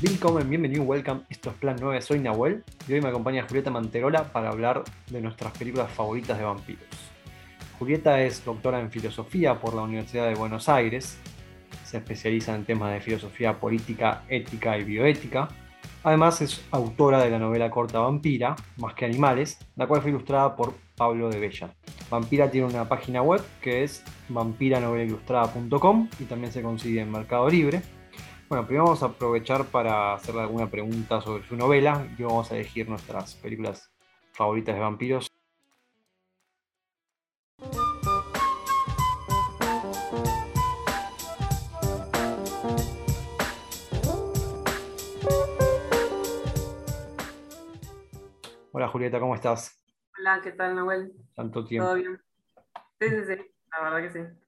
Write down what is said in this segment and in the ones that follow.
Willkommen, bienvenido, welcome. Esto es Plan 9, soy Nahuel y hoy me acompaña Julieta Manterola para hablar de nuestras películas favoritas de vampiros. Julieta es doctora en filosofía por la Universidad de Buenos Aires, se especializa en temas de filosofía política, ética y bioética. Además es autora de la novela corta Vampira, Más que Animales, la cual fue ilustrada por Pablo de Bella. Vampira tiene una página web que es vampiranovelilustrada.com y también se consigue en Mercado Libre. Bueno, primero vamos a aprovechar para hacerle alguna pregunta sobre su novela y vamos a elegir nuestras películas favoritas de vampiros. Hola Julieta, ¿cómo estás? Hola, ¿qué tal, Nahuel? Tanto tiempo. ¿Todo bien? Sí, sí, sí, la verdad que sí.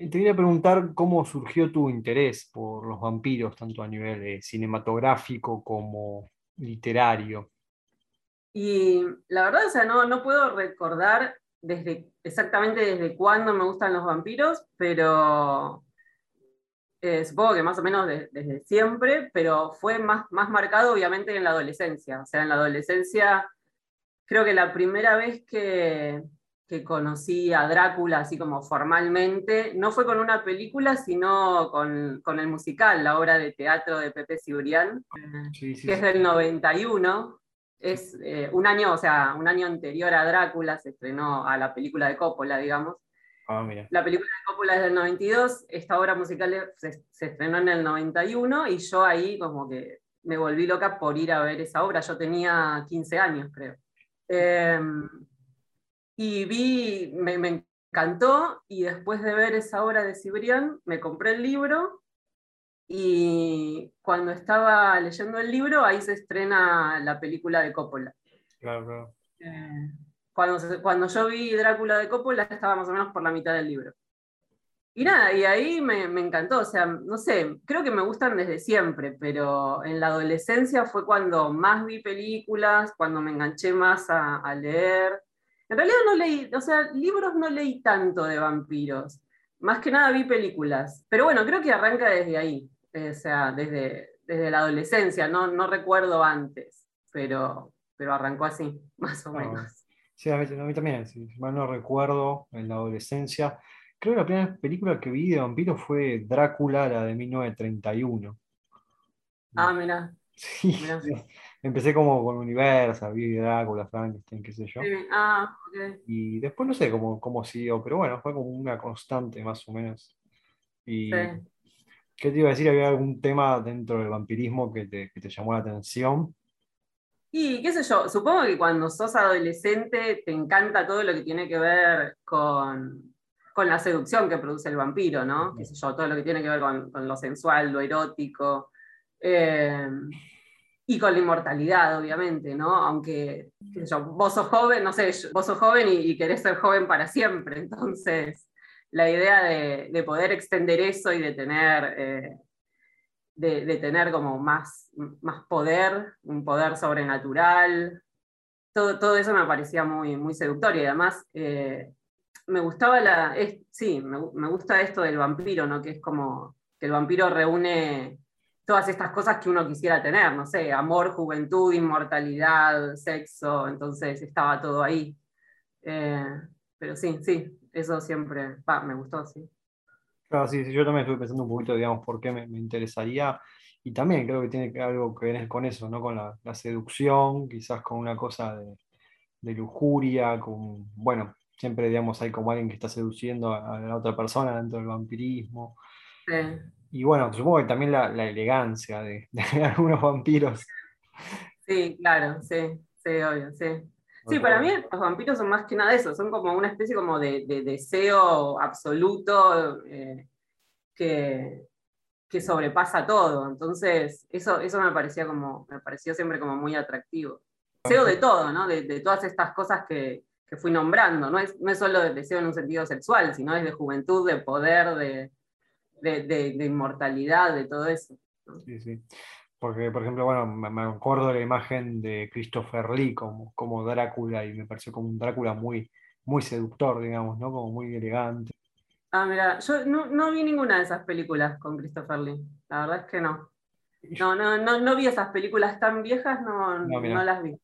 Te quería preguntar cómo surgió tu interés por los vampiros, tanto a nivel eh, cinematográfico como literario. Y la verdad, o sea, no, no puedo recordar desde, exactamente desde cuándo me gustan los vampiros, pero eh, supongo que más o menos de- desde siempre, pero fue más, más marcado obviamente en la adolescencia. O sea, en la adolescencia creo que la primera vez que, que conocí a Drácula así como formalmente, no fue con una película, sino con, con el musical, la obra de teatro de Pepe Cibrián, Sí, sí, que es del 91. Es eh, un año, o sea, un año anterior a Drácula, se estrenó a la película de Coppola, digamos. Ah, mira. La película de Coppola es del 92, esta obra musical se, se estrenó en el 91 y yo ahí como que me volví loca por ir a ver esa obra. Yo tenía 15 años, creo. Eh, y vi, me, me encantó y después de ver esa obra de Cibrián me compré el libro y cuando estaba leyendo el libro ahí se estrena la película de Coppola. Claro, claro. Eh, cuando, se- cuando yo vi Drácula de Coppola estaba más o menos por la mitad del libro. Y nada, y ahí me, me encantó, o sea, no sé, creo que me gustan desde siempre, pero en la adolescencia fue cuando más vi películas, cuando me enganché más a, a leer. En realidad no leí, o sea, libros no leí tanto de vampiros, más que nada vi películas. Pero bueno, creo que arranca desde ahí, eh, o sea, desde, desde la adolescencia, no, no recuerdo antes, pero, pero arrancó así, más o Ah, menos. Sí, a mí, a mí también, si mal no recuerdo, en la adolescencia. Creo que la primera película que vi de vampiros fue Drácula, la de 1931. Ah, mira. Sí, mirá. Empecé como con Universal, vi Drácula, Frankenstein, qué sé yo. Ah, ok. Y después no sé cómo, cómo siguió, pero bueno, fue como una constante más o menos. Y Sí. ¿qué te iba a decir? ¿Había algún tema dentro del vampirismo que te, que te llamó la atención? Y qué sé yo, supongo que cuando sos adolescente te encanta todo lo que tiene que ver con, con la seducción que produce el vampiro, ¿no? Qué sé yo, todo lo que tiene que ver con, con lo sensual, lo erótico. eh, y con la inmortalidad, obviamente, ¿no? Aunque, yo, vos sos joven, no sé, vos sos joven y, y querés ser joven para siempre. Entonces, la idea de, de poder extender eso y de tener, eh, de, tener como más, más poder, un poder sobrenatural, todo, todo eso me parecía muy, muy seductor y además eh, me gustaba la, es- sí, me, me gusta esto del vampiro, ¿no? Que es como que el vampiro reúne todas estas cosas que uno quisiera tener, no sé, amor, juventud, inmortalidad, sexo, entonces estaba todo ahí. Eh, pero sí, sí, eso siempre, me gustó, sí. Claro, sí, sí, yo también estuve pensando un poquito, digamos, por qué me, me interesaría. Y también creo que tiene algo que ver con eso, ¿no? Con la, la seducción, quizás con una cosa de, de lujuria, con, bueno, siempre, digamos, hay como alguien que está seduciendo a, a la otra persona dentro del vampirismo. Sí. Y bueno, supongo que también la, la elegancia de, de algunos vampiros. Sí, claro, sí, sí, obvio, sí. Sí, para mí los vampiros son más que nada eso, son como una especie como de, de deseo absoluto eh, que, que sobrepasa todo. Entonces, eso, eso me parecía como, me pareció siempre como muy atractivo. Deseo de todo, ¿no? De, de todas estas cosas que, que fui nombrando. No es, no es solo de deseo en un sentido sexual, sino es de juventud, de poder, de, de, de- de inmortalidad, de todo eso. Sí, sí. Porque, por ejemplo, bueno, me, me acuerdo de la imagen de Christopher Lee como, como Drácula y me pareció como un Drácula muy, muy seductor, digamos, ¿no? Como muy elegante. Ah, mira, yo no, no vi ninguna de esas películas con Christopher Lee. La verdad es que no. No, no, no, no vi esas películas tan viejas, no, no, las vi.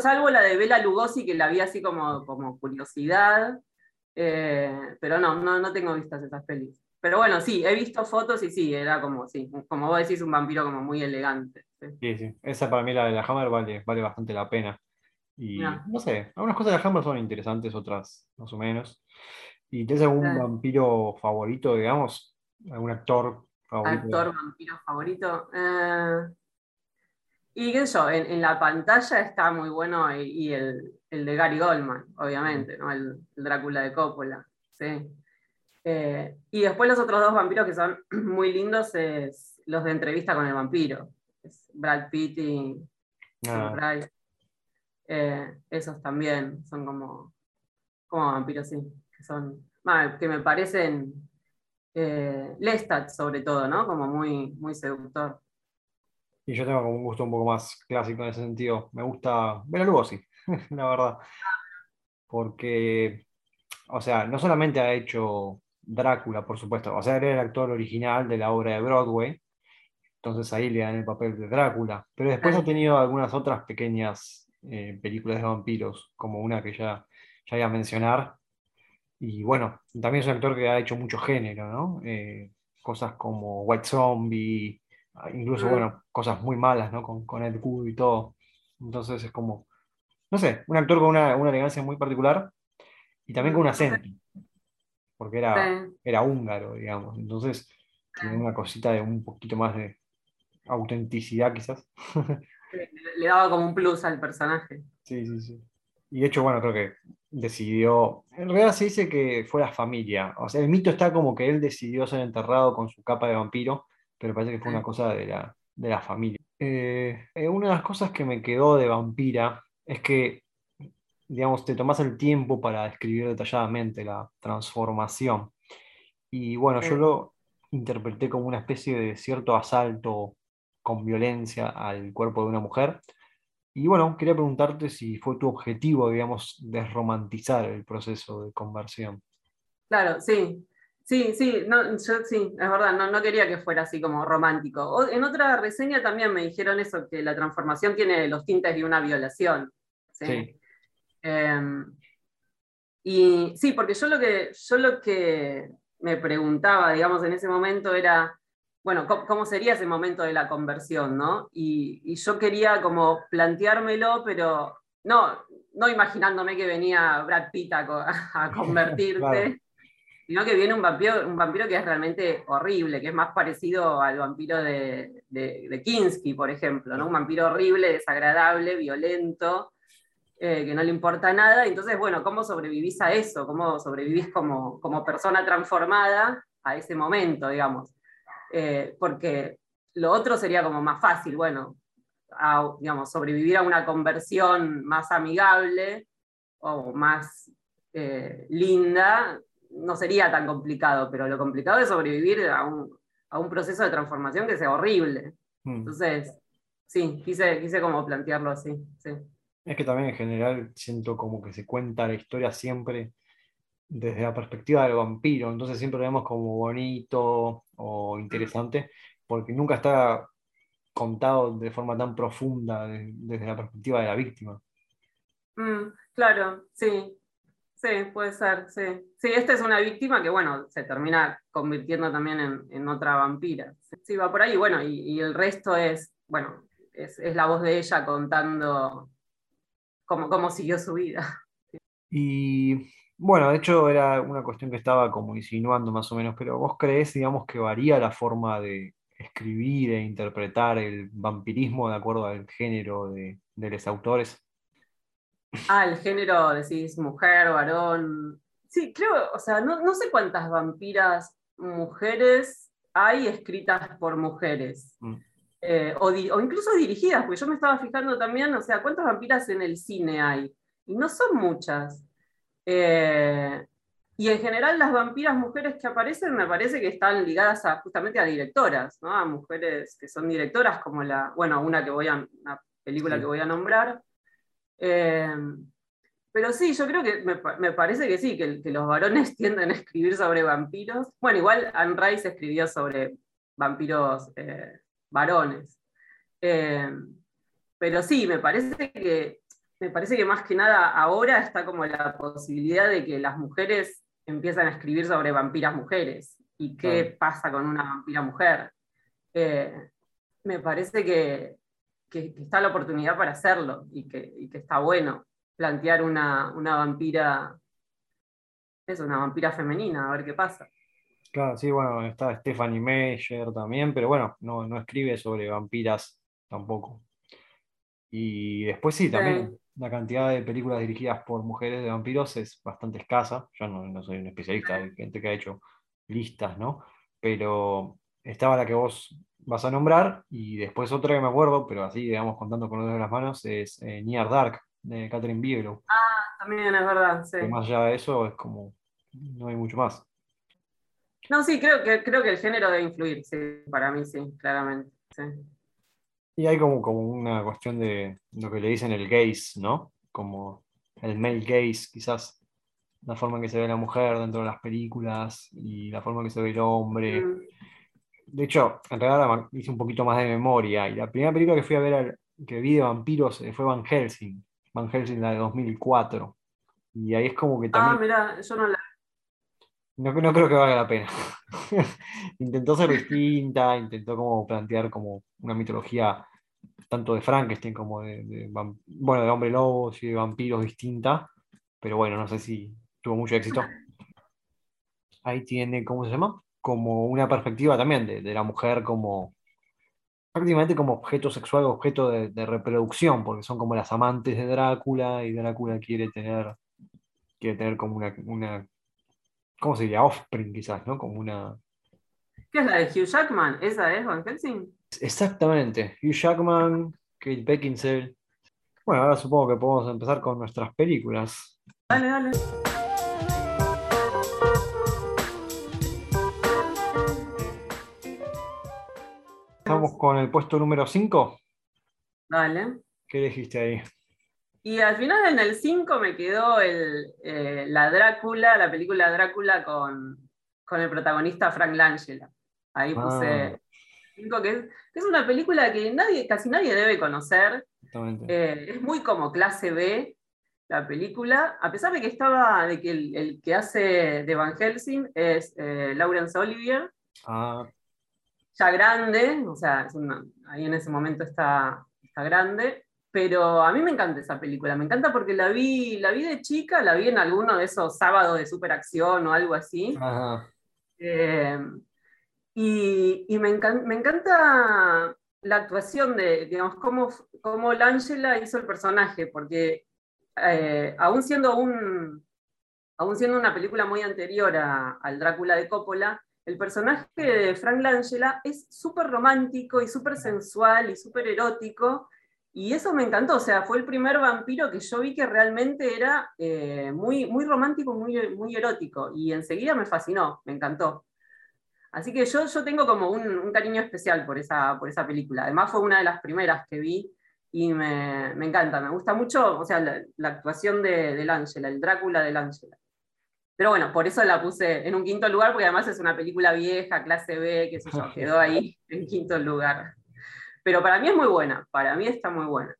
Salvo, la de Bela Lugosi, que la vi así como, como curiosidad, eh, pero no, no, no tengo vistas esas películas. Pero bueno, sí, he visto fotos y sí, era como, sí, como vos decís, un vampiro como muy elegante. Sí, sí, esa para mí la de la Hammer vale, vale bastante la pena. Y no. sé, algunas cosas de la Hammer son interesantes, otras más o menos. ¿Y tienes algún vampiro favorito, digamos? ¿Algún actor favorito? Actor, vampiro favorito. Eh, y qué sé yo, en, la pantalla está muy bueno y, el, de Gary Goldman, obviamente, ¿no? el, Drácula de Coppola. ¿sí? Eh, y después los otros dos vampiros que son muy lindos es los de entrevista con el vampiro. Brad Pitt y ah. eh, esos también son como, como vampiros, sí. Que son, que me parecen eh, Lestat sobre todo, ¿no? Como muy, muy seductor. Y yo tengo como un gusto un poco más clásico en ese sentido. Me gusta Bela Lugosi, la verdad. Porque, o sea, no solamente ha hecho Drácula, por supuesto. O sea, era el actor original de la obra de Broadway. Entonces ahí le dan el papel de Drácula. Pero después ha tenido algunas otras pequeñas eh, películas de vampiros, como una que ya, ya voy a mencionar. Y bueno, también es un actor que ha hecho mucho género, ¿no? Eh, cosas como White Zombie, ah, incluso, bueno, cosas muy malas, ¿no? Con, con Ed Wood y todo. Entonces es como, no sé, un actor con una, una elegancia muy particular y también con un acento porque era, era húngaro, digamos. Entonces, tiene una cosita de un poquito más de autenticidad, quizás. Le, daba como un plus al personaje. Sí, sí, sí. Y de hecho, bueno, creo que decidió. En realidad se dice que fue la familia. O sea, el mito está como que él decidió ser enterrado con su capa de vampiro, pero parece que fue una cosa de la, de la familia. Eh, eh, una de las cosas que me quedó de vampira es que digamos, te tomas el tiempo para describir detalladamente la transformación. Y bueno, yo lo interpreté como una especie de cierto asalto con violencia al cuerpo de una mujer. Y bueno, quería preguntarte si fue tu objetivo, digamos, desromantizar el proceso de conversión. Claro, sí. Sí, sí, no, yo, sí, es verdad, no, no, quería que fuera así como romántico. en otra reseña también me dijeron eso, que la transformación tiene los tintes de una violación. sí. Em, y sí, porque yo lo, que, yo lo que me preguntaba, digamos, en ese momento era, bueno, ¿cómo, sería ese momento de la conversión, no? Y, yo quería como planteármelo, pero no, no imaginándome que venía Brad Pitt a, convertirte, sino que viene un vampiro, un vampiro que es realmente horrible, que es más parecido al vampiro de, de, de Kinski, por ejemplo, ¿no? Un vampiro horrible, desagradable, violento, eh, que no le importa nada. Entonces, bueno, ¿cómo sobrevivís a eso? ¿Cómo sobrevivís como, como persona transformada a ese momento, digamos? Eh, porque lo otro sería como más fácil, bueno, digamos, sobrevivir a una conversión más amigable o más eh, linda, no sería tan complicado, pero lo complicado es sobrevivir a un, a un proceso de transformación que sea horrible. Mm. Entonces, sí, quise, quise como plantearlo así. Sí. Es que también en general siento como que se cuenta la historia siempre desde la perspectiva del vampiro, entonces siempre lo vemos como bonito o interesante, porque nunca está contado de forma tan profunda desde la perspectiva de la víctima. Mm, claro, sí, sí, puede ser, sí. Sí, esta es una víctima que, bueno, se termina convirtiendo también en, otra vampira. Sí, va por ahí, bueno, y, el resto es, bueno, es, es la voz de ella contando cómo, siguió su vida. Y bueno, de hecho era una cuestión que estaba como insinuando más o menos, pero vos crees, digamos, que varía la forma de escribir e interpretar el vampirismo de acuerdo al género de, los autores? Ah, el género, decís, mujer, varón. Sí, creo, o sea, no, sé cuántas vampiras mujeres hay escritas por mujeres. Mm. Eh, o, incluso dirigidas, porque yo me estaba fijando también, o sea, ¿cuántas vampiras en el cine hay? Y no son muchas. Eh, y en general las vampiras mujeres que aparecen me parece que están ligadas a, justamente a directoras, ¿no? a mujeres que son directoras, como la, bueno, una que voy a, una película que voy a nombrar. Eh, pero sí, yo creo que me, parece que sí, que, que, los varones tienden a escribir sobre vampiros. Bueno, igual Anne Rice escribió sobre vampiros varones. Eh, pero sí, me parece que me parece que más que nada ahora está como la posibilidad de que las mujeres empiezan a escribir sobre vampiras mujeres y qué pasa con una vampira mujer. Eh, me parece que, está la oportunidad para hacerlo y que, está bueno plantear una, vampira, es una vampira femenina, a ver qué pasa. Claro, sí, bueno, está Stephanie Meyer también, pero bueno, no, no escribe sobre vampiras tampoco. Y después sí, también la cantidad de películas dirigidas por mujeres de vampiros es bastante escasa. Yo no, soy un especialista, hay gente que ha hecho listas, ¿no? Pero estaba la que vos vas a nombrar y después otra que me acuerdo, pero así, digamos, contando con los dedos de las manos, es eh, Near Dark de Catherine Bigelow. Ah, también es verdad, sí. más allá de eso es como, no hay mucho más. No, sí, creo que, creo que el género debe influir, sí, para mí sí, claramente. Sí. Y hay como, como una cuestión de lo que le dicen el gaze, ¿no? Como el male gaze, quizás la forma en que se ve la mujer dentro de las películas y la forma en que se ve el hombre. Mm. De hecho, en realidad hice un poquito más de memoria y la primera película que fui a ver, que vi de vampiros eh, fue Van Helsing. Van Helsing, la de 2004. Y ahí es como que ah, también... Ah, mira, yo no la... No, no creo que valga la pena. intentó ser distinta, intentó como plantear como una mitología tanto de Frankenstein como de, bueno, de hombre lobos y de vampiros distinta, pero bueno, no sé si tuvo mucho éxito. Ahí tiene, ¿cómo se llama? Como una perspectiva también de, la mujer como prácticamente como objeto sexual, objeto de, reproducción, porque son como las amantes de Drácula y Drácula quiere tener, quiere tener como una ¿cómo se diría? Offspring quizás, ¿no? Como una... ¿Qué es la de Hugh Jackman? ¿Esa es Van Helsing? Exactamente. Hugh Jackman, Kate Beckinsale. Bueno, ahora supongo que podemos empezar con nuestras películas. Dale, dale. Estamos con el puesto número 5. Dale. ¿Qué dijiste ahí? Y al final en el 5 me quedó el, eh, la Drácula, la película Drácula con, el protagonista Frank Langella. Ahí puse ah que es, una película que nadie, casi nadie debe conocer. Eh, es muy como clase B la película, a pesar de que estaba, de que el, que hace de Van Helsing es eh, Laurence Olivier. Ah. Ya grande, o sea, ahí en ese momento está, está grande. Pero a mí me encanta esa película, me encanta porque la vi, la vi de chica, la vi en alguno de esos sábados de superacción o algo así. Eh, y, me, encanta, la actuación de, digamos, cómo, cómo Langela hizo el personaje, porque eh, aún, siendo un, aún siendo una película muy anterior al Drácula de Coppola, el personaje de Frank Langella es súper romántico y súper sensual y súper erótico, y eso me encantó, o sea, fue el primer vampiro que yo vi que realmente era eh, muy, muy romántico, muy, muy erótico, y enseguida me fascinó, me encantó. Así que yo, yo tengo como un, cariño especial por esa, por esa película. Además fue una de las primeras que vi y me, encanta, me gusta mucho, o sea, la, actuación de, del Ángela, el Drácula del Ángela. Pero bueno, por eso la puse en un quinto lugar, porque además es una película vieja, clase B, que sé yo, quedó ahí en quinto lugar. Pero para mí es muy buena, para mí está muy buena.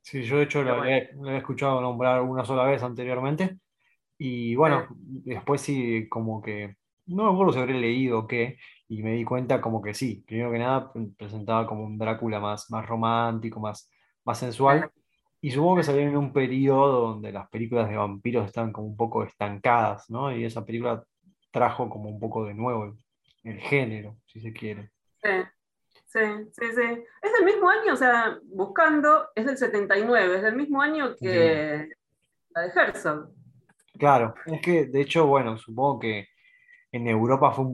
Sí, yo de hecho lo, he, escuchado nombrar una sola vez anteriormente. Y bueno, después sí, como que no me acuerdo si habré leído o qué, y me di cuenta como que sí, primero que nada presentaba como un Drácula más, más romántico, más, más sensual, y supongo que salió en un periodo donde las películas de vampiros estaban como un poco estancadas, ¿no? Y esa película trajo como un poco de nuevo el, género, si se quiere. Sí. Sí, sí, sí. Es del mismo año, o sea, buscando, es del 79, es del mismo año que la de Herzog. Claro, es que de hecho, bueno, supongo que en Europa fue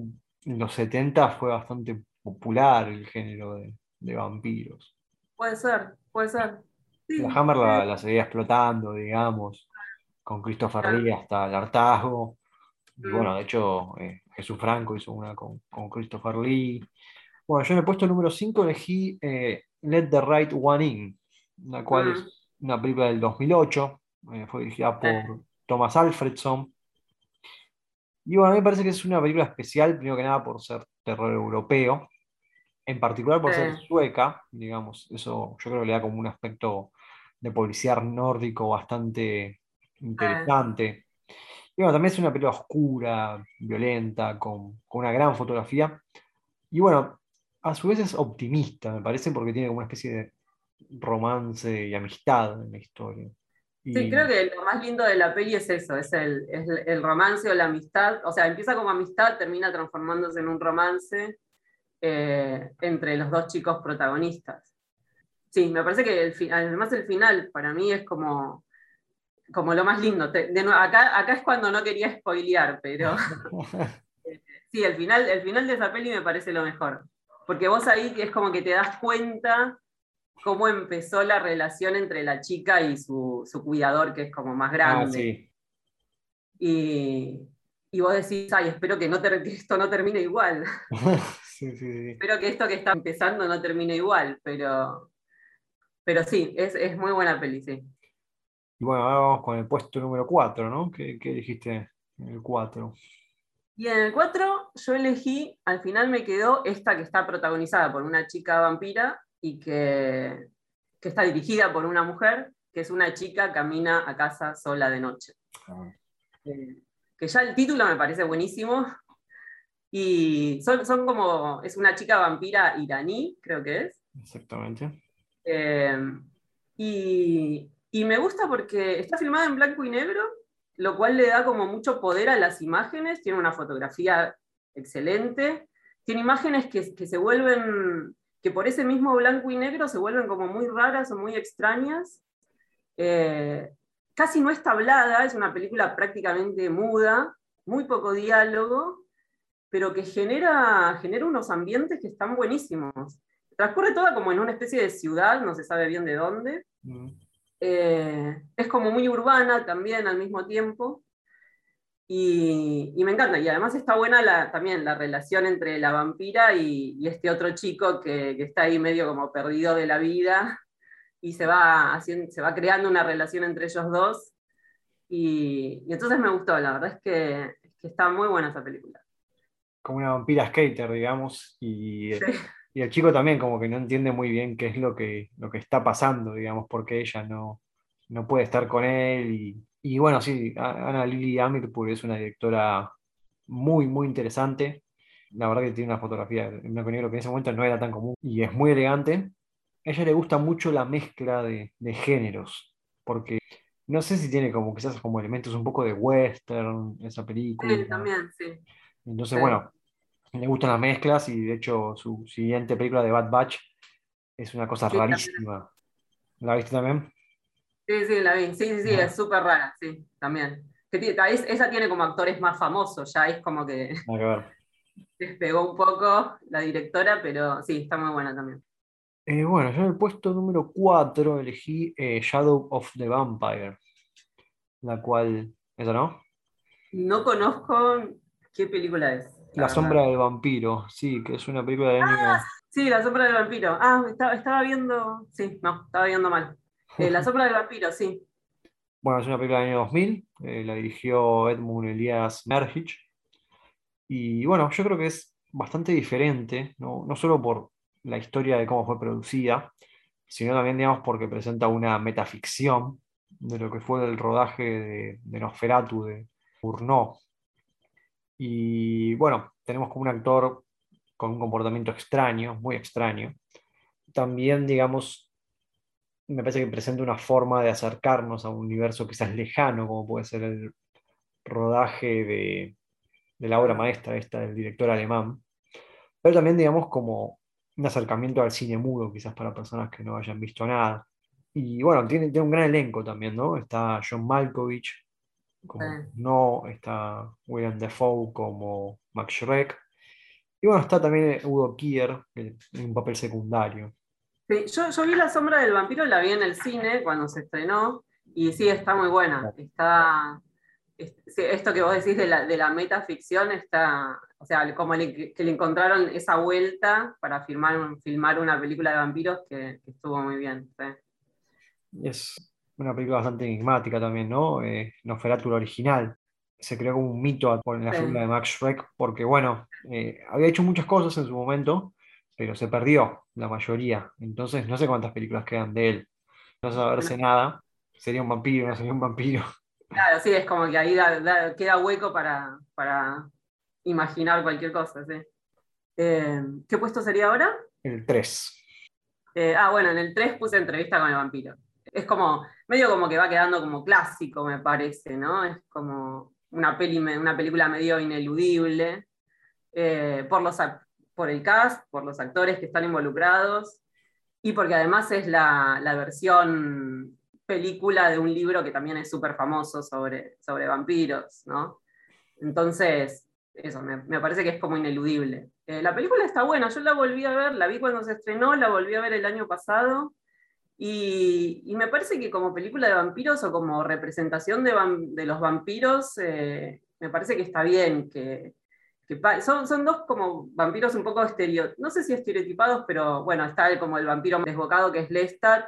en los 70 fue bastante popular el género de, vampiros. Puede ser, puede ser. la Hammer la, seguía explotando, digamos, con Christopher Lee hasta el hartazgo. Y mm. bueno, de hecho, eh, Jesús Franco hizo una con, Christopher Lee. Bueno, yo en el puesto número 5 elegí eh, Let the Right One In, la cual es mm. una película del 2008, eh, fue dirigida por Thomas Alfredson. Y bueno, a mí me parece que es una película especial, primero que nada por ser terror europeo. en particular por ser sueca, digamos, eso yo creo que le da como un aspecto de policiar nórdico bastante interesante. Y bueno, también es una película oscura, violenta, con, con una gran fotografía. Y bueno, a su vez es optimista, me parece, porque tiene como una especie de romance y amistad en la historia. Sí, creo que lo más lindo de la peli es eso, es el, es el romance o la amistad. O sea, empieza como amistad, termina transformándose en un romance eh, entre los dos chicos protagonistas. Sí, me parece que el además el final para mí es como, como lo más lindo. Te- de nuevo, acá, acá es cuando no quería spoilear, pero sí, el final, el final de esa peli me parece lo mejor. Porque vos ahí es como que te das cuenta cómo empezó la relación entre la chica y su, su cuidador, que es como más Ah, grande. sí. y, y vos decís, ay, espero que, no ter- que esto no termine igual. Sí, sí, sí. espero que esto que está empezando no termine igual, pero, pero sí, es, es muy buena peli, sí. Y bueno, ahora vamos con el puesto número 4, ¿no? ¿Qué, qué dijiste en el 4? Y en el 4 yo elegí, al final me quedó esta que está protagonizada por una chica vampira y que, que está dirigida por una mujer, que es una chica camina a casa sola de noche. Eh, que ya el título me parece buenísimo. Y son, son como, es una chica vampira iraní, creo que es. Exactamente. Eh, y, y me gusta porque está filmada en blanco y negro, lo cual le da como mucho poder a las imágenes, tiene una fotografía excelente, tiene imágenes que, que se vuelven, que por ese mismo blanco y negro se vuelven como muy raras o muy extrañas. Eh, casi no está hablada, es una película prácticamente muda, muy poco diálogo, pero que genera, genera unos ambientes que están buenísimos. Transcurre toda como en una especie de ciudad, no se sabe bien de dónde. Mm. Eh, es como muy urbana también al mismo tiempo. Y, y me encanta. Y además está buena la, también la relación entre la vampira y, y este otro chico que, que está ahí medio como perdido de la vida. Y se va, haciendo, se va creando una relación entre ellos dos. Y, y entonces me gustó, la verdad es que, es que está muy buena esa película. Como una vampira skater, digamos, y, Sí. Y el chico también como que no entiende muy bien qué es lo que, lo que está pasando, digamos, porque ella no, no puede estar con él. Y, y bueno, sí, Ana Lily Amirpour es una directora muy, muy interesante. La verdad que tiene una fotografía en blanco y negro que en ese momento no era tan común y es muy elegante. A ella le gusta mucho la mezcla de, de géneros, porque no sé si tiene como quizás como elementos un poco de western esa película. Sí, también, sí. Entonces, Sí. bueno, le gustan las mezclas y de hecho su siguiente película de Bad Batch es una cosa Sí, rarísima. ¿La viste también? Sí, sí, la vi. Sí, sí, sí, Ajá. es súper rara, sí, también. Que es- esa tiene como actores más famosos, ya es como que despegó un poco la directora, pero sí, está muy buena también. Eh, bueno, yo en el puesto número 4 elegí eh, Shadow of the Vampire, la cual, ¿esa no? No conozco qué película es. La verdad. sombra del vampiro, sí, que es una película del año... Sí, La sombra del vampiro. Ah, estaba, estaba viendo. Sí, no, estaba viendo mal. Eh, la sombra del vampiro, sí. Bueno, es una película del año 2000, eh, la dirigió Edmund Elias Merhich. Y bueno, yo creo que es bastante diferente, ¿no? No solo por la historia de cómo fue producida, sino también, digamos, porque presenta una metaficción de lo que fue el rodaje de, de Nosferatu de Bourneau. Y bueno, tenemos como un actor con un comportamiento extraño, muy extraño. También, digamos, me parece que presenta una forma de acercarnos a un universo quizás lejano, como puede ser el rodaje de, de la obra maestra esta del director alemán, pero también, digamos, como un acercamiento al cine mudo, quizás para personas que no hayan visto nada. Y bueno, tiene, tiene un gran elenco también, ¿no? Está John Malkovich como Sí. no, está William Dafoe como Max Schreck, y bueno, está también Udo Kier, en un papel secundario. Sí, yo, yo vi La sombra del vampiro, la vi en el cine cuando se estrenó, y sí, está muy buena. Está. esto que vos decís de la, de la metaficción está. O sea, como le- que le encontraron esa vuelta para filmar, filmar una película de vampiros que, que estuvo muy bien. sí. Es una película bastante enigmática también, ¿no? Eh, Nosferatu original. Se creó como un mito por la Sí. figura de Max Schreck, porque bueno, eh, había hecho muchas cosas en su momento, pero se perdió la mayoría. Entonces no sé cuántas películas quedan de él. No saberse nada. Sería un vampiro, no sería un vampiro. Claro, sí, es como que ahí queda hueco para, para, imaginar cualquier cosa, sí. Eh, ¿Qué puesto sería ahora? El 3. Eh, ah, bueno, en el 3 puse entrevista con el vampiro. Es como, medio como que va quedando como clásico, me parece, ¿no? Es como una, peli, una película medio ineludible. Eh, por, los, por el cast, por los actores que están involucrados, y porque además es la, la versión película de un libro que también es súper famoso sobre, sobre vampiros, ¿no? Entonces, eso, me, parece que es como ineludible. Eh, la película está buena, yo la volví a ver, la vi cuando se estrenó, la volví a ver el año pasado, y, me parece que como película de vampiros o como representación de, los vampiros, eh, me parece que está bien, que, son, son, dos como vampiros un poco estereotipados, no sé si estereotipados, pero bueno, está como el vampiro desbocado que es Lestat,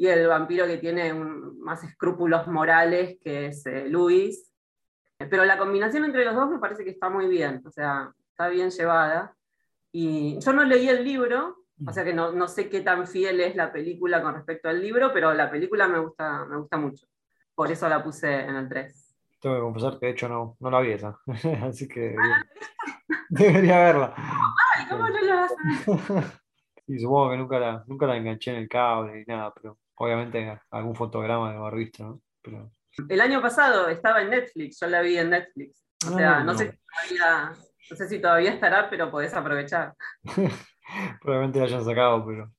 y el vampiro que tiene más escrúpulos morales, que es eh, Luis. Pero la combinación entre los dos me parece que está muy bien, o sea, está bien llevada. Y yo no leí el libro, o sea que no, no, sé qué tan fiel es la película con respecto al libro, pero la película me gusta, me gusta mucho. Por eso la puse en el 3. Tengo que confesar que de hecho no, no la vi esa, así que ah, debería verla. Ay, ¿cómo no la vas a ver? Y supongo que nunca la, nunca la enganché en el cable ni nada, pero obviamente algún fotograma de haber visto, ¿no? Pero... El año pasado estaba en Netflix, yo la vi en Netflix. O sea, ah, no, Sé, si todavía, no sé si todavía estará, pero podés aprovechar. Probablemente la hayan sacado, pero,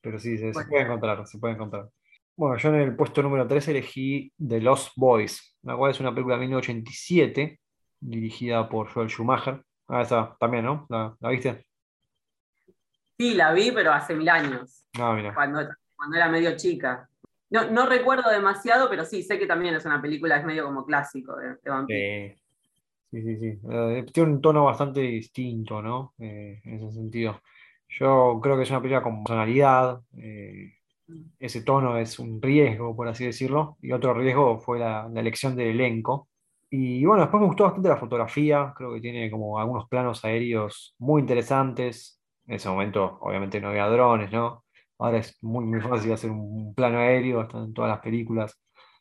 pero sí, se, puede encontrar, se puede encontrar. Bueno, yo en el puesto número 3 elegí The Lost Boys, la cual es una película de 1987, dirigida por Joel Schumacher. Ah, esa también, ¿no? ¿La, viste? Sí, la vi, pero hace mil años. Ah, mira. Cuando cuando era medio chica. No, no, recuerdo demasiado, pero sí, sé que también es una película, es medio como clásico de, de Sí, sí, sí. Eh, tiene un tono bastante distinto, ¿no? Eh, en ese sentido. Yo creo que es una película con personalidad. Eh, ese tono es un riesgo, por así decirlo. Y otro riesgo fue la, la, elección del elenco. Y bueno, después me gustó bastante la fotografía. Creo que tiene como algunos planos aéreos muy interesantes. En ese momento, obviamente, no había drones, ¿no? Ahora es muy, muy fácil hacer un plano aéreo, están en todas las películas.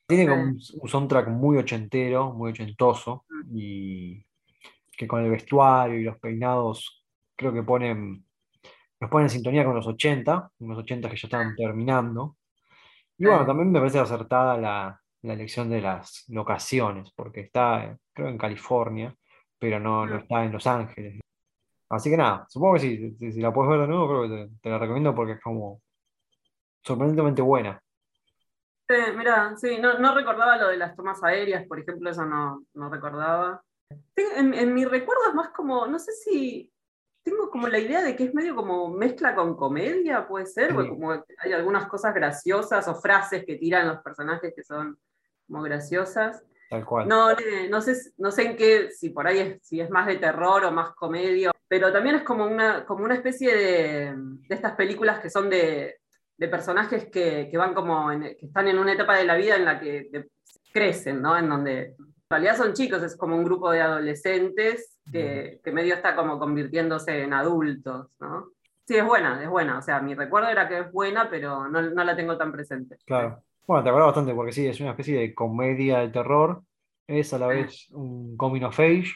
Tiene como un, soundtrack muy ochentero, muy ochentoso, y que con el vestuario y los peinados creo que ponen, nos ponen en sintonía con los 80, unos 80 que ya estaban terminando. Y bueno, también me parece acertada la, la elección de las locaciones, porque está, creo, en California, pero no, no mm. está en Los Ángeles. Así que nada, supongo que sí, si, la puedes ver de nuevo, creo que te la recomiendo porque es como sorprendentemente buena. Sí, mira, sí, no, recordaba lo de las tomas aéreas, por ejemplo, eso no, recordaba. En, mi recuerdo es más como, no sé si tengo como la idea de que es medio como mezcla con comedia, puede ser, o como hay algunas cosas graciosas o frases que tiran los personajes que son como graciosas. Tal cual. No, no, sé, no sé en qué, si por ahí es, si es más de terror o más comedia, pero también es como una, como una especie de, de estas películas que son de, de personajes que, van como, que están en una etapa de la vida en la que crecen, ¿no? En donde en realidad son chicos, es como un grupo de adolescentes que, medio está como convirtiéndose en adultos, ¿no? Sí, es buena, es buena. O sea, mi recuerdo era que es buena, pero no, la tengo tan presente. Claro. Bueno, te acuerdo bastante porque sí, es una especie de comedia de terror, es a la vez un coming of age.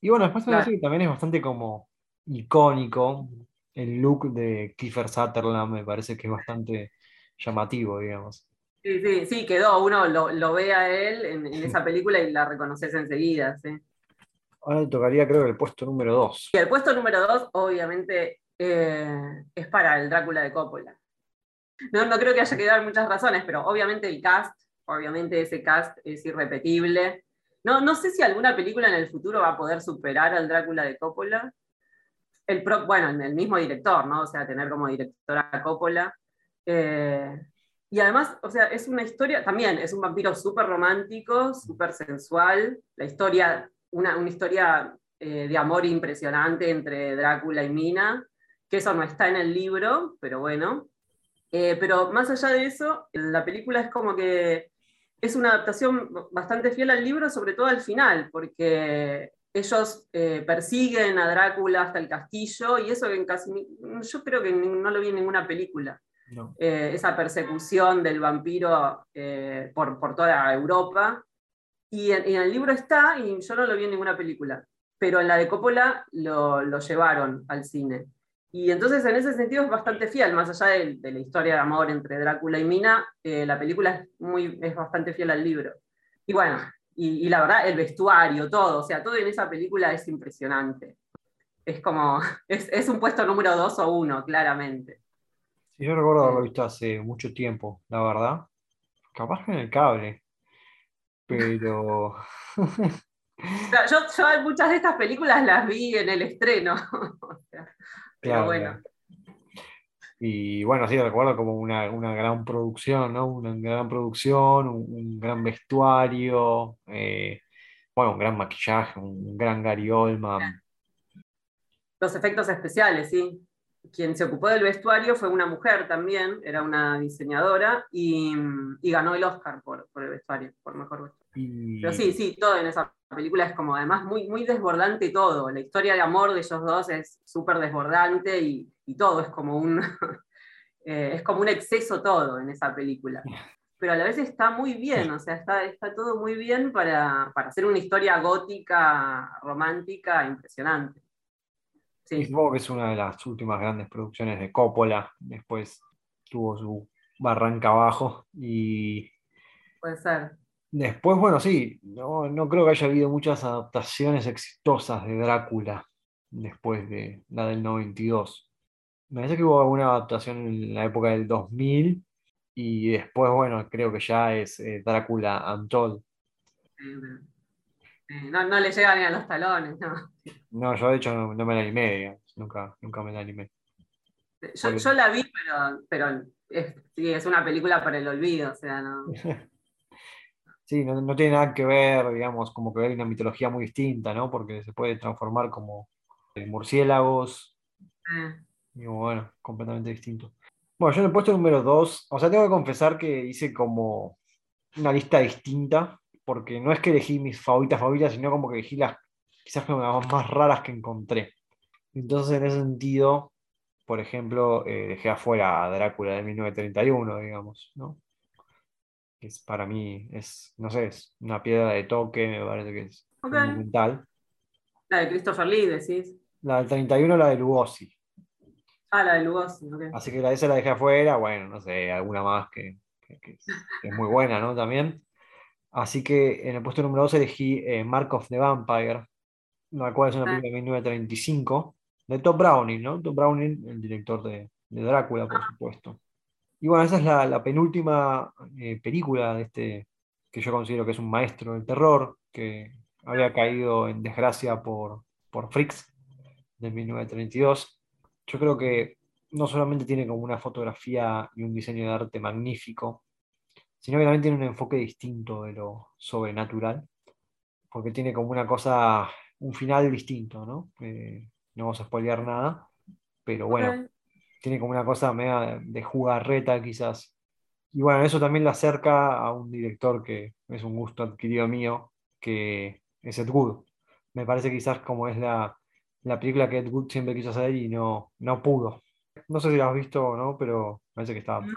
Y bueno, después también es bastante como icónico, el look de Kiefer Sutherland me parece que es bastante llamativo, digamos. Sí, sí, sí, quedó. Uno lo, ve a él en, esa película y la reconoces enseguida, sí. Ahora le tocaría, creo, el puesto número 2. Y el puesto número 2, obviamente, eh, es para el Drácula de Coppola. No, no creo que haya que dar muchas razones, pero obviamente el cast, obviamente ese cast es irrepetible. No, no sé si alguna película en el futuro va a poder superar al Drácula de Coppola, el bueno, el mismo director, ¿no? O sea, tener como directora a Coppola. Eh, y además, o sea, es una historia, también es un vampiro súper romántico, súper sensual. La historia, una, una historia eh, de amor impresionante entre Drácula y Mina, que eso no está en el libro, pero bueno. Eh, pero más allá de eso, la película es como que es una adaptación bastante fiel al libro, sobre todo al final, porque ellos eh, persiguen a Drácula hasta el castillo y eso en casi, yo creo que no lo vi en ninguna película. Eh, esa persecución del vampiro eh, por, por, toda Europa. Y en, el libro está, y yo no lo vi en ninguna película, pero en la de Coppola lo, lo llevaron al cine. Y entonces en ese sentido es bastante fiel, más allá de, de la historia de amor entre Drácula y Mina, la película es, muy, es bastante fiel al libro. Y bueno, y, la verdad, el vestuario, todo, o sea, todo en esa película es impresionante. Es como, es, un puesto número dos o uno, claramente. Sí, yo recuerdo haberlo visto hace mucho tiempo, la verdad. Capaz que en el cable. Pero. yo, yo, muchas de estas películas las vi en el estreno. pero bueno. Y bueno, sí, recuerdo como una, gran producción, ¿no? Una gran producción, un, gran vestuario, eh, bueno, un gran maquillaje, un gran Gary Oldman. Los efectos especiales, sí. Quien se ocupó del vestuario fue una mujer también, era una diseñadora, y, ganó el Oscar por, el vestuario, por mejor vestuario. Pero sí, sí, todo en esa película es como además muy, muy desbordante todo. La historia de amor de ellos dos es súper desbordante y, y todo es como un, eh, es como un exceso todo en esa película. Pero a la vez está muy bien, o sea, está, está todo muy bien para, para hacer una historia gótica, romántica, impresionante. Sí. Supongo que es una de las últimas grandes producciones de Coppola, después tuvo su barranca abajo y... Puede ser. Después, bueno, sí, no, no creo que haya habido muchas adaptaciones exitosas de Drácula después de la del 92. Me parece que hubo alguna adaptación en la época del 2000 y después, bueno, creo que ya es eh, Drácula Untold. No, no, le llega ni a los talones, no. No, yo de hecho no, me la animé, nunca, nunca me la animé. Yo, yo la vi, pero, pero es, sí, es una película para el olvido, o sea, no. sí, no, tiene nada que ver, digamos, como que hay una mitología muy distinta, ¿no? Porque se puede transformar como murciélagos. Ah. Y bueno, completamente distinto. Bueno, yo en el puesto número 2, o sea, tengo que confesar que hice como una lista distinta, porque no es que elegí mis favoritas favoritas, sino como que elegí las quizás las más raras que encontré. Entonces, en ese sentido, por ejemplo, eh, dejé afuera a Drácula de 1931, digamos, ¿no? Que es, para mí es, no sé, es una piedra de toque, me parece que es fundamental. La de Christopher Lee, decís. La del 31, la de Lugosi. Ah, la de Lugosi, Así que la esa la dejé afuera, bueno, no sé, alguna más que, es muy buena, ¿no? También. Así que en el puesto número 2 elegí eh, Mark of the Vampire, la cual es una ah. película de 1935, de Top Browning, ¿no? Top Browning, el director de, Drácula, por ah. supuesto. Y bueno, esa es la, penúltima eh, película de este, que yo considero que es un maestro del terror, que había caído en desgracia por, por Freaks, de 1932 yo creo que no solamente tiene como una fotografía y un diseño de arte magnífico, sino que también tiene un enfoque distinto de lo sobrenatural, porque tiene como una cosa, un final distinto, ¿no? Eh, no vamos a spoilear nada, pero bueno, tiene como una cosa media de jugarreta quizás. Y bueno, eso también le acerca a un director que es un gusto adquirido mío, que es Ed Wood. Me parece quizás como es la, la película que Ed Wood siempre quiso hacer y no, no pudo. No sé si la has visto o no, pero parece que está. No,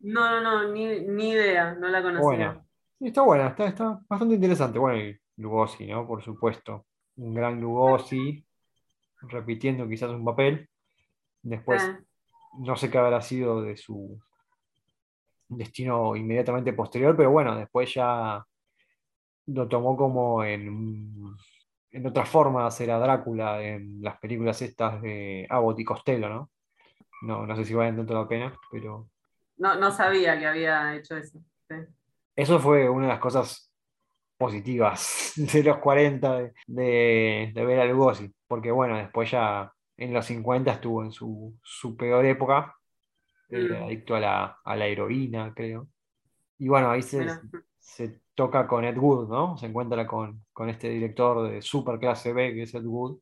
no, no, ni, idea, no la conocía. Está buena, está, está bastante interesante. Bueno, y Lugosi, ¿no? Por supuesto. Un gran Lugosi, repitiendo quizás un papel. Después, ah. no sé qué habrá sido de su destino inmediatamente posterior, pero bueno, después ya lo tomó como en en otra forma de hacer a Drácula en las películas estas de Abbott y Costello, ¿no? No, no sé si valen tanto la pena, pero... No, no sabía que había hecho eso. Eso fue una de las cosas positivas de los 40 de, ver a Lugosi, porque bueno, después ya en los 50 estuvo en su, peor época, eh, mm. adicto a la, heroína, creo. Y bueno, ahí se, se toca con Ed Wood, ¿no? Se encuentra con, este director de super clase B, que es Ed Wood,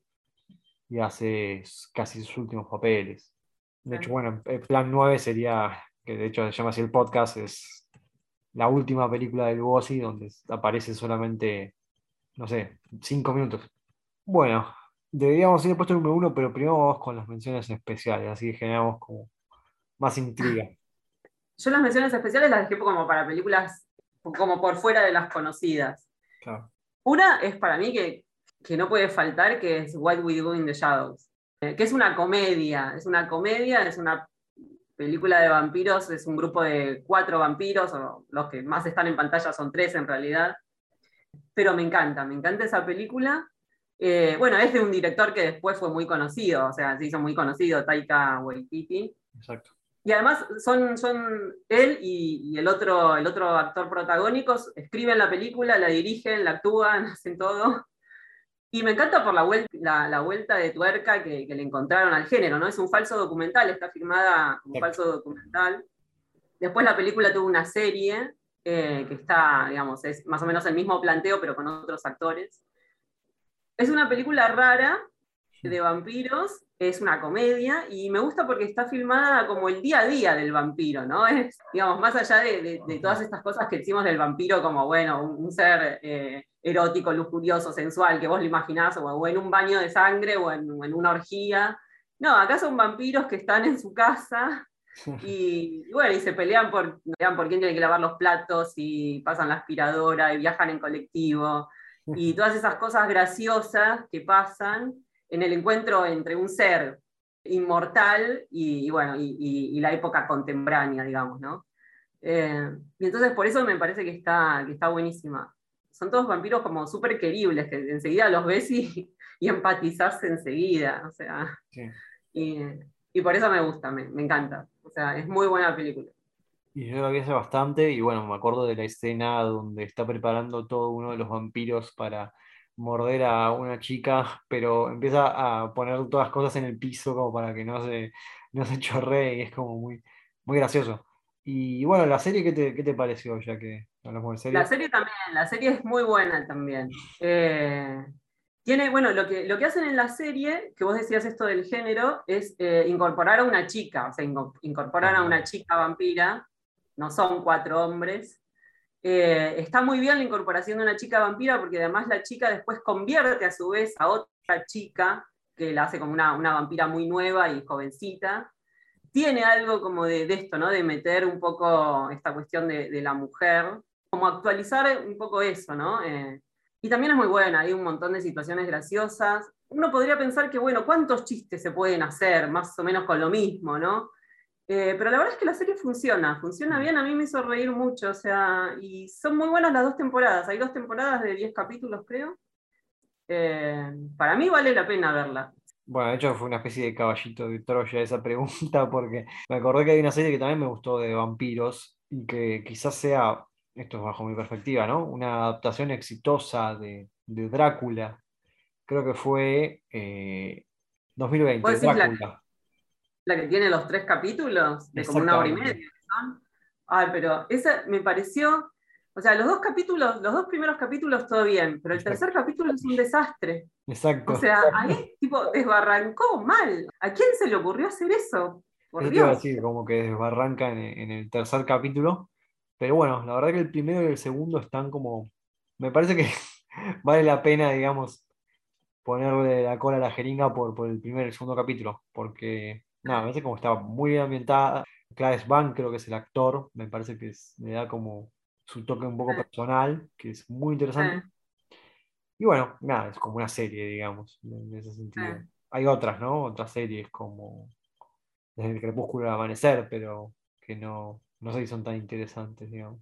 y hace casi sus últimos papeles. De hecho, bueno, el plan 9 sería, que de hecho se llama así el podcast, es la última película de Lugosi, donde aparece solamente, no sé, cinco minutos. Bueno, deberíamos ir puesto número uno, pero primero vamos con las menciones especiales, así que generamos como más intriga. Yo las menciones especiales las dejé como para películas como por fuera de las conocidas. Una es para mí que, que, no puede faltar, que es What We Do in the Shadows, eh, que es una comedia, es una comedia, es una película de vampiros, es un grupo de cuatro vampiros, o los que más están en pantalla son tres en realidad, pero me encanta, me encanta esa película. Eh, bueno, es de un director que después fue muy conocido, o sea, se hizo muy conocido, Taika Waititi. Exacto. Y además son, son él y, el, otro, el otro actor protagónico, escriben la película, la dirigen, la actúan, hacen todo. Y me encanta por la vuelta, la, vuelta de tuerca que, le encontraron al género, ¿no? Es un falso documental, está firmada como falso documental. Después la película tuvo una serie eh, que está, digamos, es más o menos el mismo planteo, pero con otros actores. Es una película rara de vampiros es una comedia y me gusta porque está filmada como el día a día del vampiro, ¿no? Es, digamos, más allá de, todas estas cosas que decimos del vampiro como, bueno, un, ser eh, erótico, lujurioso, sensual, que vos lo imaginás, o, en un baño de sangre o en, una orgía. No, acá son vampiros que están en su casa y, bueno, y se pelean por, pelean por quién tiene que lavar los platos y pasan la aspiradora y viajan en colectivo y todas esas cosas graciosas que pasan en el encuentro entre un ser inmortal y, bueno, y, la época contemporánea, digamos, ¿no? Eh, y entonces por eso me parece que está, que está buenísima. Son todos vampiros como súper queribles, que enseguida los ves y, y empatizás enseguida, o sea. Y, por eso me gusta, me, me, encanta. O sea, es muy buena película. Y yo la vi hace bastante, y bueno, me acuerdo de la escena donde está preparando todo uno de los vampiros para morder a una chica, pero empieza a poner todas las cosas en el piso como para que no se, no se chorree y es como muy, muy gracioso. Y bueno, la serie, ¿qué te, qué te pareció ya que hablamos de serie? La serie también, la serie es muy buena también. Eh, tiene, bueno, lo que, lo que hacen en la serie, que vos decías esto del género, es eh, incorporar a una chica, o sea, incorporar a una chica vampira, no son cuatro hombres, eh, está muy bien la incorporación de una chica vampira porque además la chica después convierte a su vez a otra chica que la hace como una, vampira muy nueva y jovencita. Tiene algo como de, esto, ¿no? De meter un poco esta cuestión de, la mujer, como actualizar un poco eso, ¿no? Eh, y también es muy buena, hay un montón de situaciones graciosas. Uno podría pensar que, bueno, ¿cuántos chistes se pueden hacer más o menos con lo mismo, ¿no? Eh, pero la verdad es que la serie funciona, funciona bien, a mí me hizo reír mucho, o sea, y son muy buenas las dos temporadas, hay dos temporadas de 10 capítulos, creo. Eh, para mí vale la pena verla. Bueno, de hecho fue una especie de caballito de Troya esa pregunta, porque me acordé que hay una serie que también me gustó de vampiros y que quizás sea, esto es bajo mi perspectiva, ¿no? Una adaptación exitosa de, Drácula. Creo que fue 2020, eh, Drácula la que tiene los tres capítulos, de como una hora y media. Ay, pero esa me pareció, o sea, los dos capítulos, los dos primeros capítulos todo bien, pero el tercer capítulo es un desastre. Exacto. O sea, ahí tipo desbarrancó mal. ¿A quién se le ocurrió hacer eso? Por Dios. como que desbarranca en, el tercer capítulo. Pero bueno, la verdad que el primero y el segundo están como. Me parece que vale la pena, digamos, ponerle la cola a la jeringa por, por el primer y el segundo capítulo. Porque no, me parece como estaba muy bien ambientada. Claes Van creo que es el actor, me parece que le da como su toque un poco personal, que es muy interesante. Y bueno, nada, es como una serie, digamos, en ese sentido. Hay otras, ¿no? Otras series como Desde el crepúsculo al amanecer, pero que no, no sé si son tan interesantes, digamos.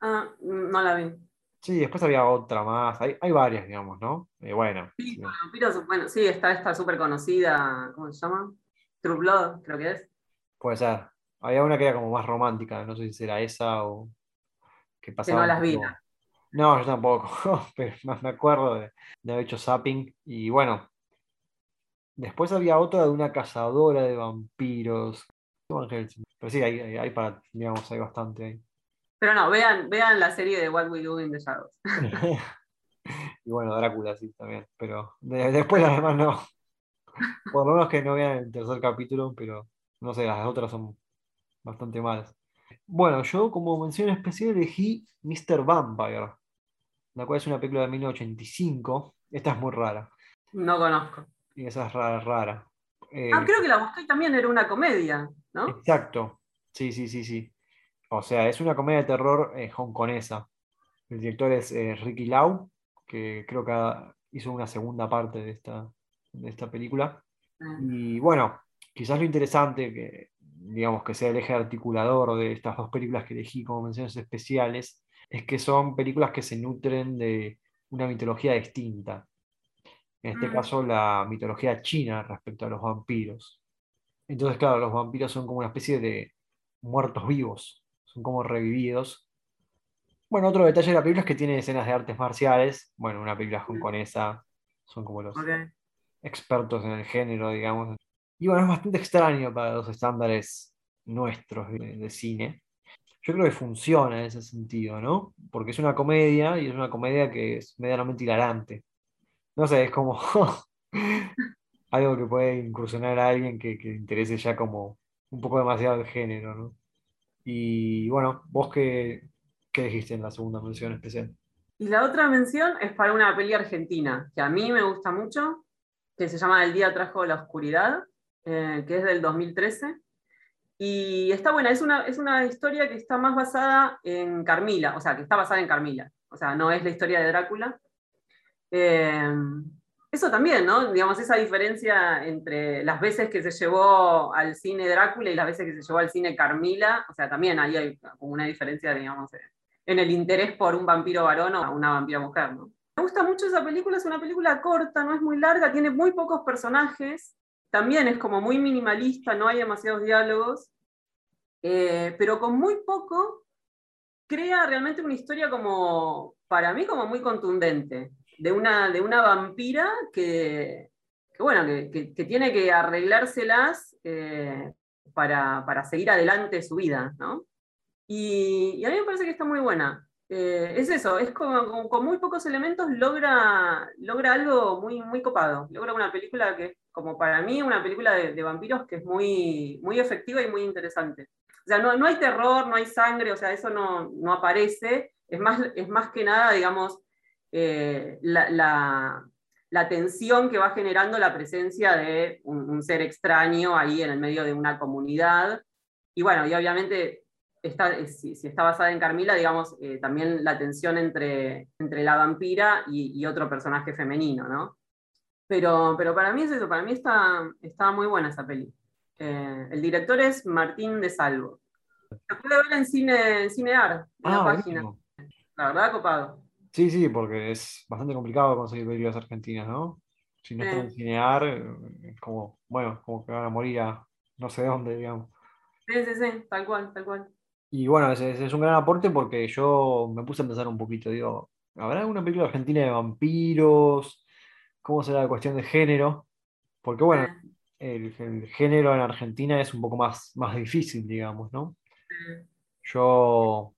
Ah, no la vi. Sí, después había otra más, hay, hay varias, digamos, ¿no? Eh, bueno. Sí, bueno, sí, está esta súper conocida, ¿cómo se llama? True Blood, creo que es. Puede ser. Había una que era como más romántica, no sé si era esa o que pasaba. Que no las vi. No, yo tampoco, pero más me acuerdo de, haber hecho zapping. Y bueno, después había otra de una cazadora de vampiros. Pero sí, hay, para, digamos, hay bastante ahí. Pero no, vean, vean la serie de What We Do in the Shadows. y bueno, Drácula sí también, pero después las demás no. Por lo menos que no vean el tercer capítulo, pero no sé, las otras son bastante malas. Bueno, yo como mención especial elegí Mr. Vampire, la cual es una película de 1985. Esta es muy rara. No conozco. Y esa es rara. rara. ah, creo que la busqué también era una comedia, ¿no? Exacto. Sí, sí, sí, sí. O sea, es una comedia de terror eh, hongkonesa. El director es eh, Ricky Lau, que creo que hizo una segunda parte de esta, de esta película. Ah. Y bueno, quizás lo interesante, que digamos que sea el eje articulador de estas dos películas que elegí como menciones especiales, es que son películas que se nutren de una mitología distinta. En este mm. caso, la mitología china respecto a los vampiros. Entonces, claro, los vampiros son como una especie de muertos vivos, son como revividos bueno, otro detalle de la película es que tiene escenas de artes marciales. Bueno, una película hongkonesa, son como los expertos en el género, digamos. Y bueno, es bastante extraño para los estándares nuestros de, cine. Yo creo que funciona en ese sentido, ¿no? Porque es una comedia y es una comedia que es medianamente hilarante. No sé, es como algo que puede incursionar a alguien que, que interese ya como un poco demasiado el género, ¿no? Y bueno, vos que ¿Qué dijiste en la segunda mención especial? Y la otra mención es para una peli argentina, que a mí me gusta mucho, que se llama El día trajo la oscuridad, eh, que es del 2013. Y está buena, es una, es una historia que está más basada en Carmila, o sea, que está basada en Carmila, o sea, no es la historia de Drácula. Eh, eso también, ¿no? Digamos, esa diferencia entre las veces que se llevó al cine Drácula y las veces que se llevó al cine Carmila, o sea, también ahí hay como una diferencia, digamos, en el interés por un vampiro varón o una vampira mujer, ¿no? Me gusta mucho esa película, es una película corta, no es muy larga, tiene muy pocos personajes, también es como muy minimalista, no hay demasiados diálogos, eh, pero con muy poco crea realmente una historia como, para mí, como muy contundente, de una, de una vampira que, bueno, que, tiene que arreglárselas eh, para, para seguir adelante su vida, ¿no? Y, a mí me parece que está muy buena. Eh, es eso, es como, con muy pocos elementos logra, logra algo muy, muy copado. Logra una película que, como para mí, una película de, vampiros que es muy, muy efectiva y muy interesante. O sea, no, no hay terror, no hay sangre, o sea, eso no, no aparece. Es más, es más que nada, digamos, eh, la, la, la, tensión que va generando la presencia de un, un, ser extraño ahí en el medio de una comunidad. Y bueno, y obviamente está, eh, si, está basada en Carmila, digamos, eh, también la tensión entre, entre la vampira y, otro personaje femenino, ¿no? Pero, pero para mí es eso, para mí está, está muy buena esa peli. Eh, el director es Martín de Salvo. Se puede ver en Cine, Cinear, en la ah, página. La verdad, copado. Sí, sí, porque es bastante complicado conseguir películas argentinas, ¿no? Si no están en Cinear, es como, bueno, como que van a morir a no sé dónde, digamos. Sí, sí, sí, tal cual, tal cual. Y bueno, ese, es un gran aporte porque yo me puse a pensar un poquito, digo, ¿habrá alguna película argentina de vampiros? ¿Cómo será la cuestión de género? Porque bueno, ah. el, género en Argentina es un poco más, más difícil, digamos, ¿no? Mm. Yo,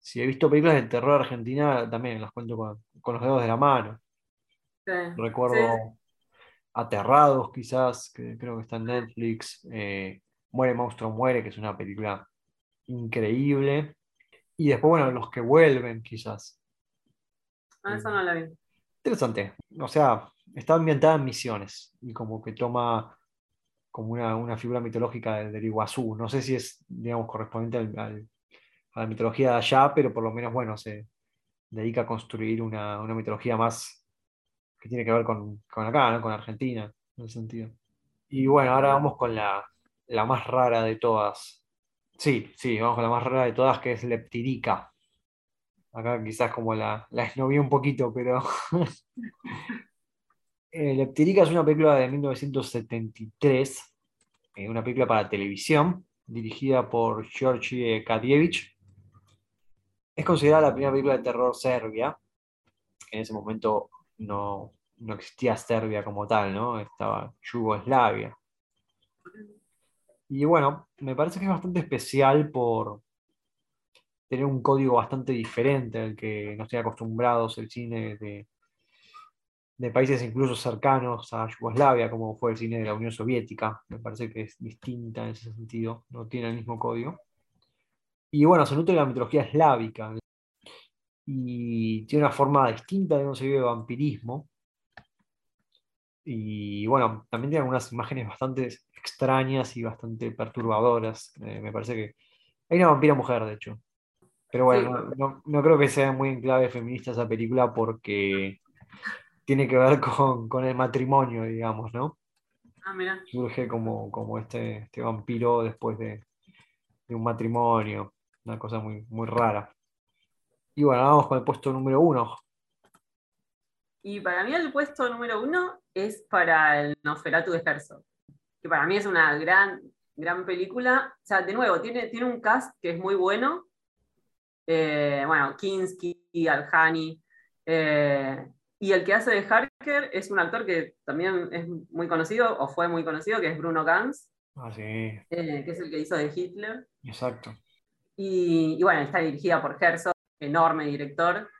si he visto películas de terror argentina, también las cuento con, los dedos de la mano. Recuerdo Aterrados, quizás, que creo que está en Netflix. Eh, Muere Monstruo Muere, que es una película increíble. Y después, bueno, los que vuelven, quizás. Ah, eso no la vi. Interesante. O sea, está ambientada en Misiones y como que toma como una, figura mitológica del, Iguazú. No sé si es, digamos, correspondiente a la mitología de allá, pero por lo menos, bueno, se dedica a construir una, mitología más que tiene que ver con, acá, con Argentina, en ese sentido. Y bueno, ahora vamos con la, la más rara de todas, Sí, sí, vamos con la más rara de todas, que es Leptirica. Acá quizás como la, la un poquito, pero... eh, Leptirica es una película de 1973, eh, una película para televisión, dirigida por Georgi Kadievich. Es considerada la primera película de terror serbia. En ese momento no, no existía Serbia como tal, ¿no? Estaba Yugoslavia. Y bueno, me parece que es bastante especial por tener un código bastante diferente al que no estoy acostumbrados el cine de, de países incluso cercanos a Yugoslavia, como fue el cine de la Unión Soviética. Me parece que es distinta en ese sentido, no tiene el mismo código. Y bueno, se nutre de la mitología eslávica y tiene una forma distinta de concebir el vampirismo. Y bueno, también tiene algunas imágenes bastante extrañas y bastante perturbadoras. Eh, me parece que hay una vampira mujer, de hecho. Pero bueno, no, no, creo que sea muy en clave feminista esa película porque tiene que ver con, con el matrimonio, digamos, ¿no? Ah, mira. Surge como, como este, este vampiro después de, de, un matrimonio, una cosa muy, muy rara. Y bueno, vamos con el puesto número uno. Y para mí el puesto número uno es para el Nosferatu de Herzog, que para mí es una gran, gran película. O sea, de nuevo, tiene, tiene un cast que es muy bueno. Eh, bueno, Kinski, Alhani, eh, y el que hace de Harker es un actor que también es muy conocido, o fue muy conocido, que es Bruno Gans. Ah, sí. Eh, que es el que hizo de Hitler. Exacto. Y, bueno, está dirigida por Herzog, enorme director.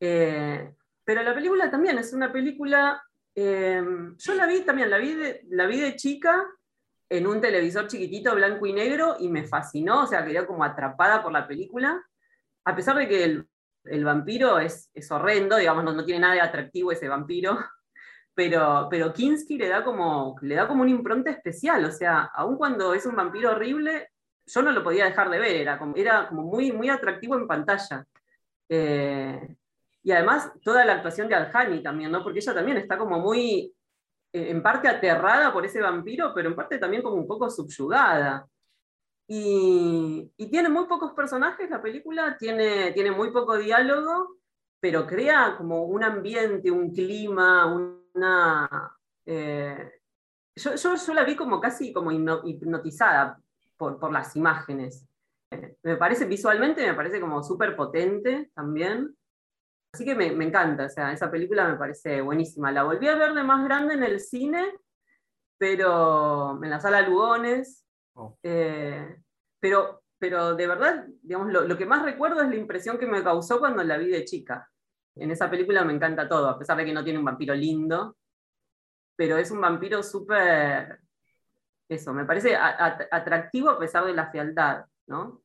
Eh, pero la película también es una película. Eh, yo la vi también, la vi, de, la vi de chica en un televisor chiquitito, blanco y negro, y me fascinó, o sea, quedé como atrapada por la película. A pesar de que el vampiro es, es horrendo, digamos, no, tiene nada de atractivo ese vampiro, pero, pero Kinski le da, como, le da como una impronta especial, o sea, aun cuando es un vampiro horrible, yo no lo podía dejar de ver, era como, era como muy, muy atractivo en pantalla. Eh, y además toda la actuación de Alhani también, ¿no? Porque ella también está como muy, eh, en parte aterrada por ese vampiro, pero en parte también como un poco subyugada. Y, tiene muy pocos personajes la película, tiene, tiene muy poco diálogo, pero crea como un ambiente, un clima, una... Eh, yo, yo, la vi como casi como hipnotizada por, por las imágenes. me parece visualmente, me parece como súper potente también. Así que me, me, encanta, o sea, esa película me parece buenísima. La volví a ver de más grande en el cine, pero en la sala Lugones, Oh. Eh, pero, pero de verdad, digamos, lo, que más recuerdo es la impresión que me causó cuando la vi de chica. En esa película me encanta todo, a pesar de que no tiene un vampiro lindo, pero es un vampiro súper, eso, me parece atractivo a pesar de la fealdad, ¿no?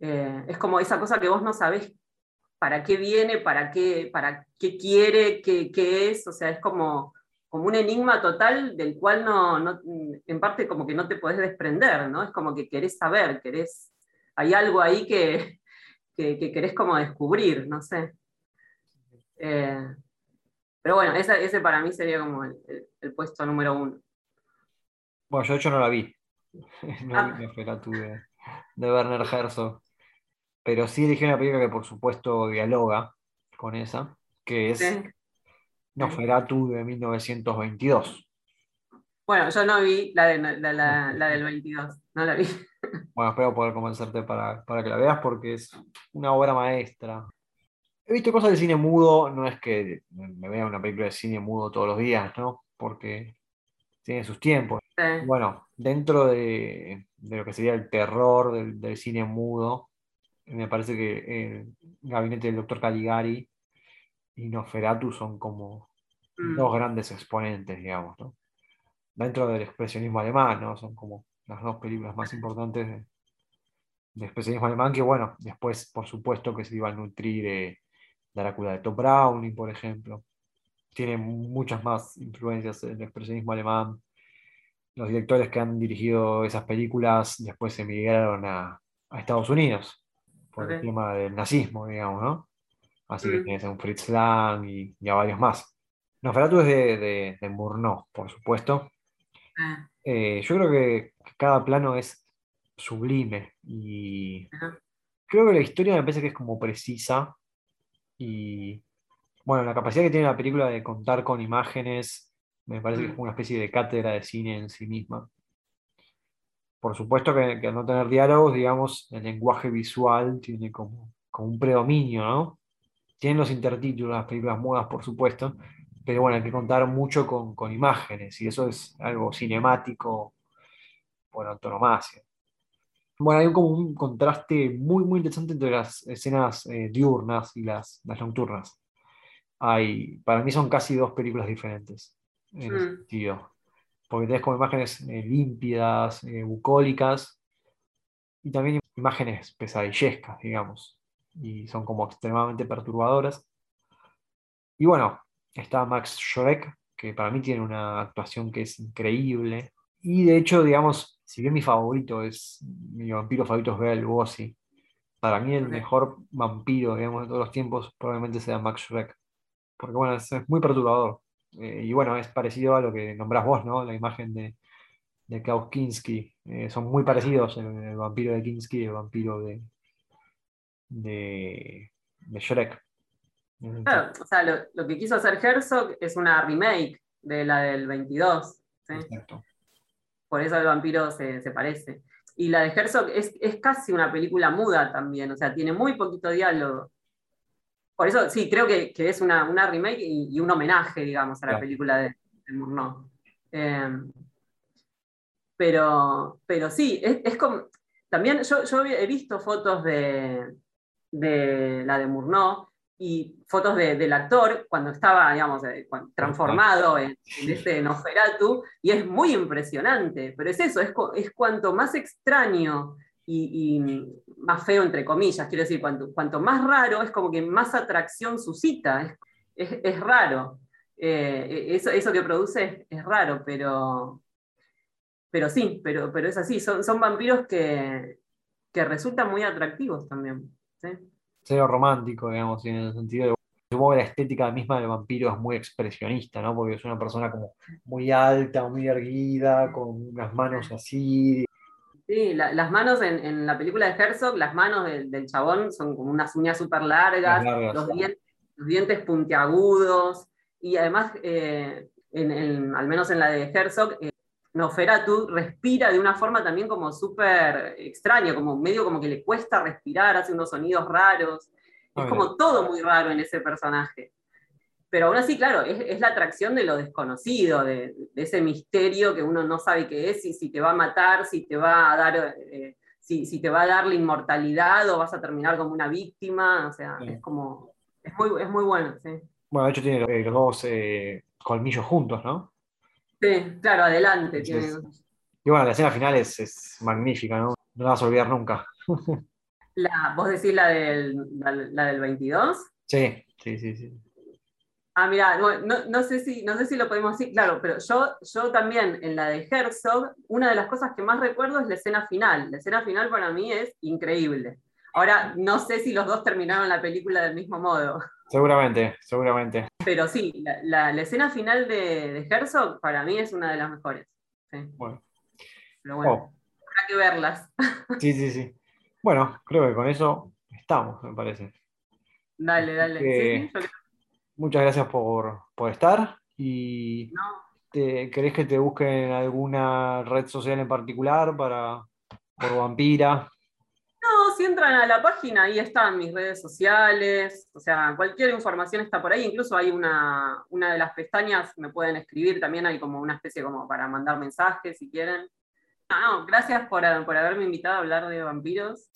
Eh, es como esa cosa que vos no sabés para qué viene, para qué, para qué quiere, qué, qué es, o sea, es como como un enigma total del cual no, en parte como que no te podés desprender, ¿no? Es como que querés saber, querés, hay algo ahí que, que, querés como descubrir, no sé. Eh, pero bueno, ese, para mí sería como el, puesto número uno. Bueno, yo de hecho no la vi. No ah. vi de, de Werner Herzog. Pero sí dije una película que por supuesto dialoga con esa, que es Nosferatu de 1922. Bueno, yo no vi la, del 22, no la vi. Bueno, espero poder convencerte para, que la veas porque es una obra maestra. He visto cosas de cine mudo, no es que me vea una película de cine mudo todos los días, ¿no? Porque tiene sus tiempos. Bueno, dentro de, lo que sería el terror del, cine mudo, me parece que el gabinete del doctor Caligari y Nosferatu son como mm. dos grandes exponentes, digamos, ¿no? Dentro del expresionismo alemán, ¿no? Son como las dos películas más importantes de, expresionismo alemán, que bueno, después, por supuesto, que se iba a nutrir de, Drácula de Top Browning, por ejemplo. Tiene muchas más influencias del expresionismo alemán. Los directores que han dirigido esas películas después emigraron a, a Estados Unidos por el tema del nazismo, digamos, ¿no? Así que tienes a un Fritz Lang y, a varios más. Nosferatu es de, de, de Murnau, por supuesto. Ah. Eh, yo creo que cada plano es sublime y creo que la historia me parece que es como precisa y bueno, la capacidad que tiene la película de contar con imágenes me parece que es mm. una especie de cátedra de cine en sí misma. Por supuesto que, que al no tener diálogos, digamos, el lenguaje visual tiene como, como un predominio, ¿no? Tienen los intertítulos, las películas mudas, por supuesto, pero bueno, hay que contar mucho con, imágenes y eso es algo cinemático por antonomasia. Bueno, hay como un contraste muy, muy interesante entre las escenas eh, diurnas y las, nocturnas. Hay, para mí son casi dos películas diferentes en ese mm. sentido. Porque tenés como imágenes eh, límpidas, eh, bucólicas, y también imágenes pesadillescas, digamos y son como extremadamente perturbadoras. Y bueno, está Max Schreck, que para mí tiene una actuación que es increíble. Y de hecho, digamos, si bien mi favorito es, mi vampiro favorito es Bela Lugosi, para mí el mejor vampiro, digamos, de todos los tiempos probablemente sea Max Schreck. Porque bueno, es, muy perturbador. Eh, y bueno, es parecido a lo que nombrás vos, ¿no? La imagen de, de Klaus Kinski. Eh, son muy parecidos el, vampiro de Kinski y el vampiro de, de, de Shrek. Claro, o sea, lo, que quiso hacer Herzog es una remake de la del 22. Exacto. Por eso el vampiro se, parece. Y la de Herzog es, casi una película muda también, o sea, tiene muy poquito diálogo. Por eso sí, creo que, es una, remake y, un homenaje, digamos, a la película de, de Murnau. Em, pero, pero sí, es, como. También yo, he visto fotos de, de la de Murnau y fotos del actor cuando estaba, digamos, eh, transformado en, este Nosferatu, y es muy impresionante, pero es eso, es, es cuanto más extraño y, más feo, entre comillas, quiero decir, cuanto, cuanto más raro, es como que más atracción suscita, es, raro. Eh, eso, eso que produce es raro, pero, pero sí, pero, pero es así, son, son vampiros que, resultan muy atractivos también. ¿sí? Romántico, digamos, en el sentido de supongo que la estética misma del vampiro es muy expresionista, ¿no? Porque es una persona como muy alta, muy erguida, con unas manos así. Sí, las manos en, la película de Herzog, las manos del, chabón son como unas uñas súper largas, los, dientes, puntiagudos, y además, eh, al menos en la de Herzog, eh, Noferatu respira de una forma también como súper extraña, como medio como que le cuesta respirar, hace unos sonidos raros. Es como todo muy raro en ese personaje. Pero aún así, claro, es, la atracción de lo desconocido, de, ese misterio que uno no sabe qué es, y si te va a matar, si te va a dar, eh, si, te va a dar la inmortalidad o vas a terminar como una víctima. O sea, es como, es muy, es muy bueno, sí. Bueno, de hecho tiene los dos eh, colmillos juntos, ¿no? Sí, claro, adelante. Y bueno, la escena final es, magnífica, ¿no? No la vas a olvidar nunca. La, ¿Vos decís la del, la, del 22? Sí, sí, sí, sí. Ah, mira, no, sé si, no sé si lo podemos decir, claro, pero yo, yo también en la de Herzog, una de las cosas que más recuerdo es la escena final. La escena final para mí es increíble. Ahora, no sé si los dos terminaron la película del mismo modo. Seguramente, seguramente. Pero sí, la, escena final de, de, Herzog para mí es una de las mejores. Bueno. Pero bueno, oh. habrá que verlas. Sí, sí, sí. Bueno, creo que con eso estamos, me parece. Dale, dale. Muchas gracias por, estar y te, ¿querés que te busquen alguna red social en particular para por Vampira? No, si entran a la página, ahí están mis redes sociales, o sea, cualquier información está por ahí, incluso hay una, una de las pestañas, me pueden escribir, también hay como una especie como para mandar mensajes si quieren. No, no, gracias por, por haberme invitado a hablar de vampiros.